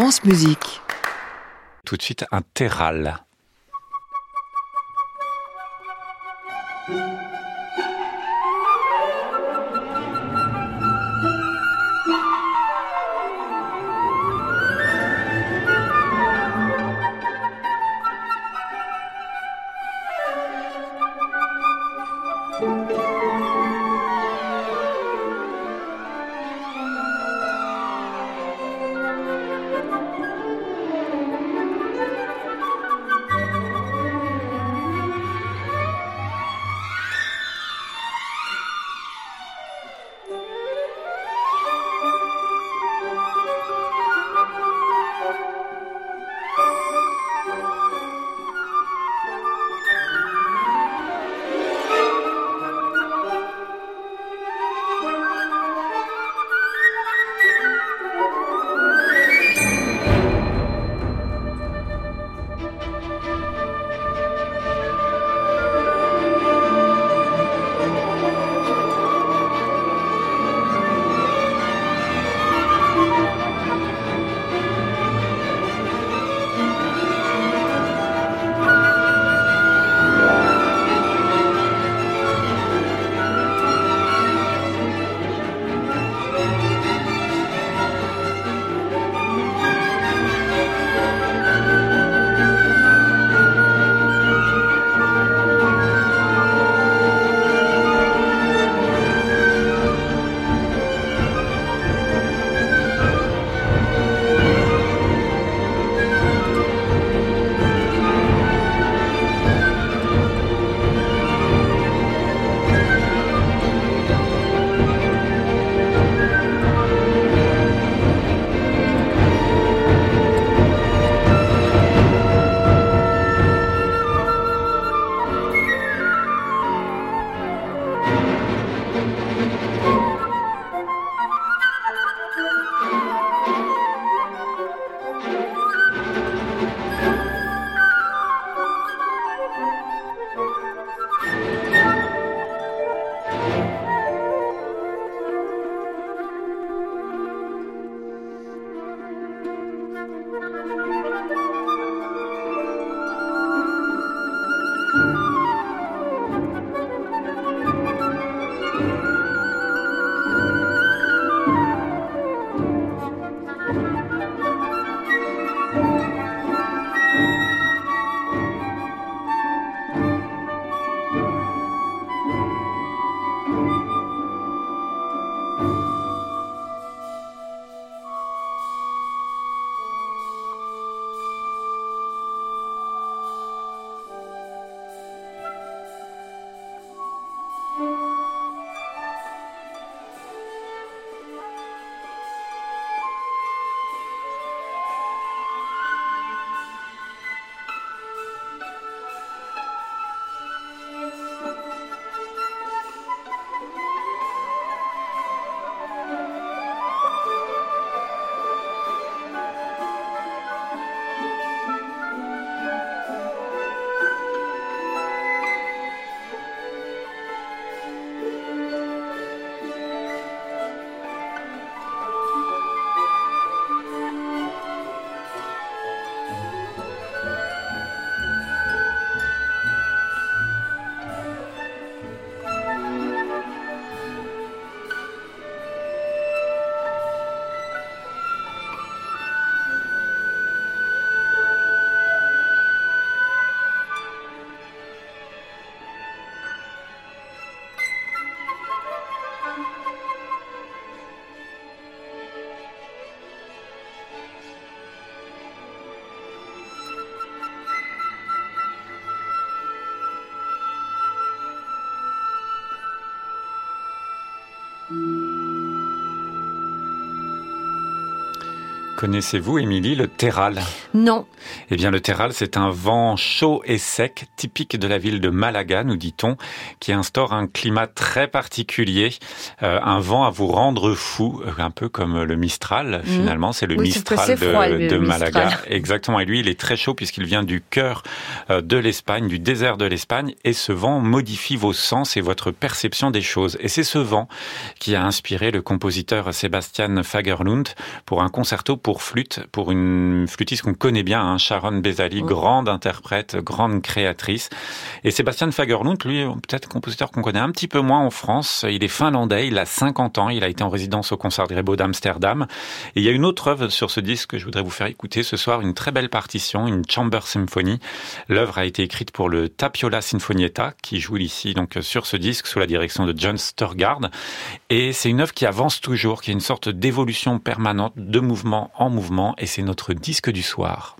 France Musique. Tout de suite un terral. Connaissez-vous, Émilie, le terral? Non. Eh bien, le terral, c'est un vent chaud et sec, typique de la ville de Malaga, nous dit-on, qui instaure un climat très particulier, euh, un vent à vous rendre fou, euh, un peu comme le Mistral, mmh. finalement. C'est le Mistral de, Malaga. Exactement. Et lui, il est très chaud puisqu'il vient du cœur euh, de l'Espagne, du désert de l'Espagne, et ce vent modifie vos sens et votre perception des choses. Et c'est ce vent qui a inspiré le compositeur Sébastien Fagerlund pour un concerto pour flûte, pour une flûtiste qu'on connaît bien, hein, Sharon Bezali, grande interprète, grande créatrice. Et Sébastien Fagerlund, lui, peut-être compositeur qu'on connaît un petit peu moins en France. Il est finlandais, il a 50 ans, il a été en résidence au Concert Concertgebouw d'Amsterdam. Et il y a une autre œuvre sur ce disque que je voudrais vous faire écouter ce soir, une très belle partition, une chamber symphony. L'œuvre a été écrite pour le Tapiola Sinfonietta, qui joue ici donc sur ce disque sous la direction de John Sturgard. Et c'est une œuvre qui avance toujours, qui est une sorte d'évolution permanente, de mouvement en mouvement, et c'est notre disque du soir.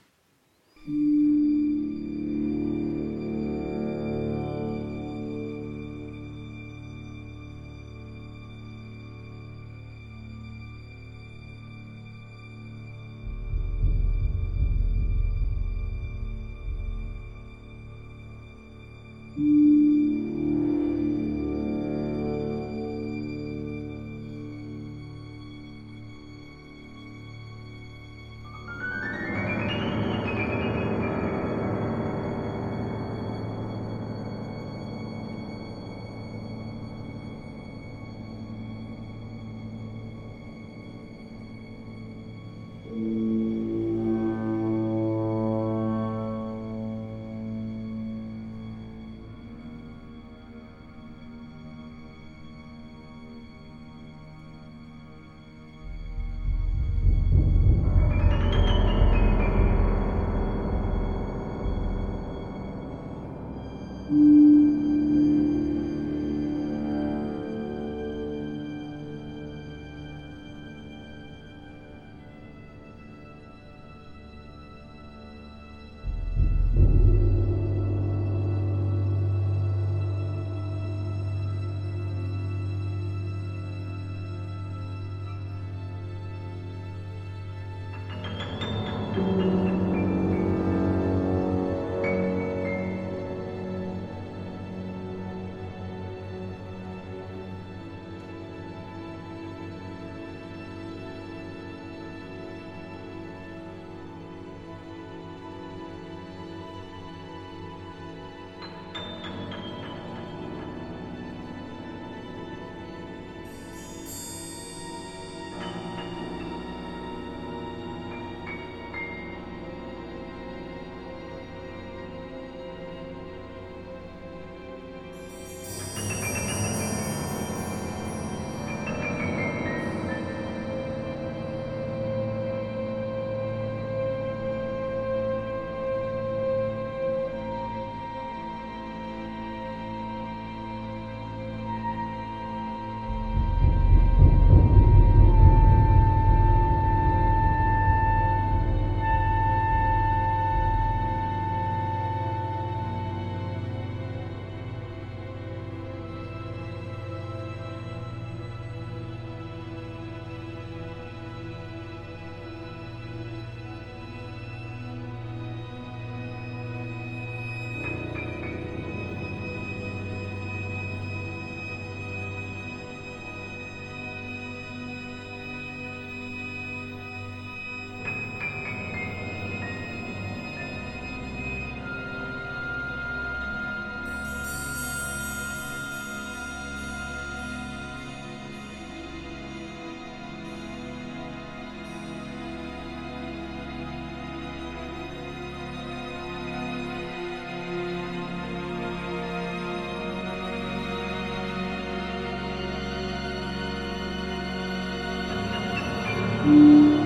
Música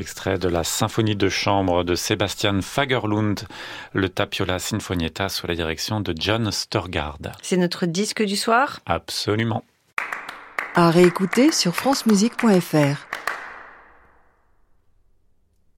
Extrait de la symphonie de chambre de Sebastian Fagerlund, le Tapiola Sinfonietta sous la direction de John Sturgard. C'est notre disque du soir? Absolument. À réécouter sur francemusique.fr.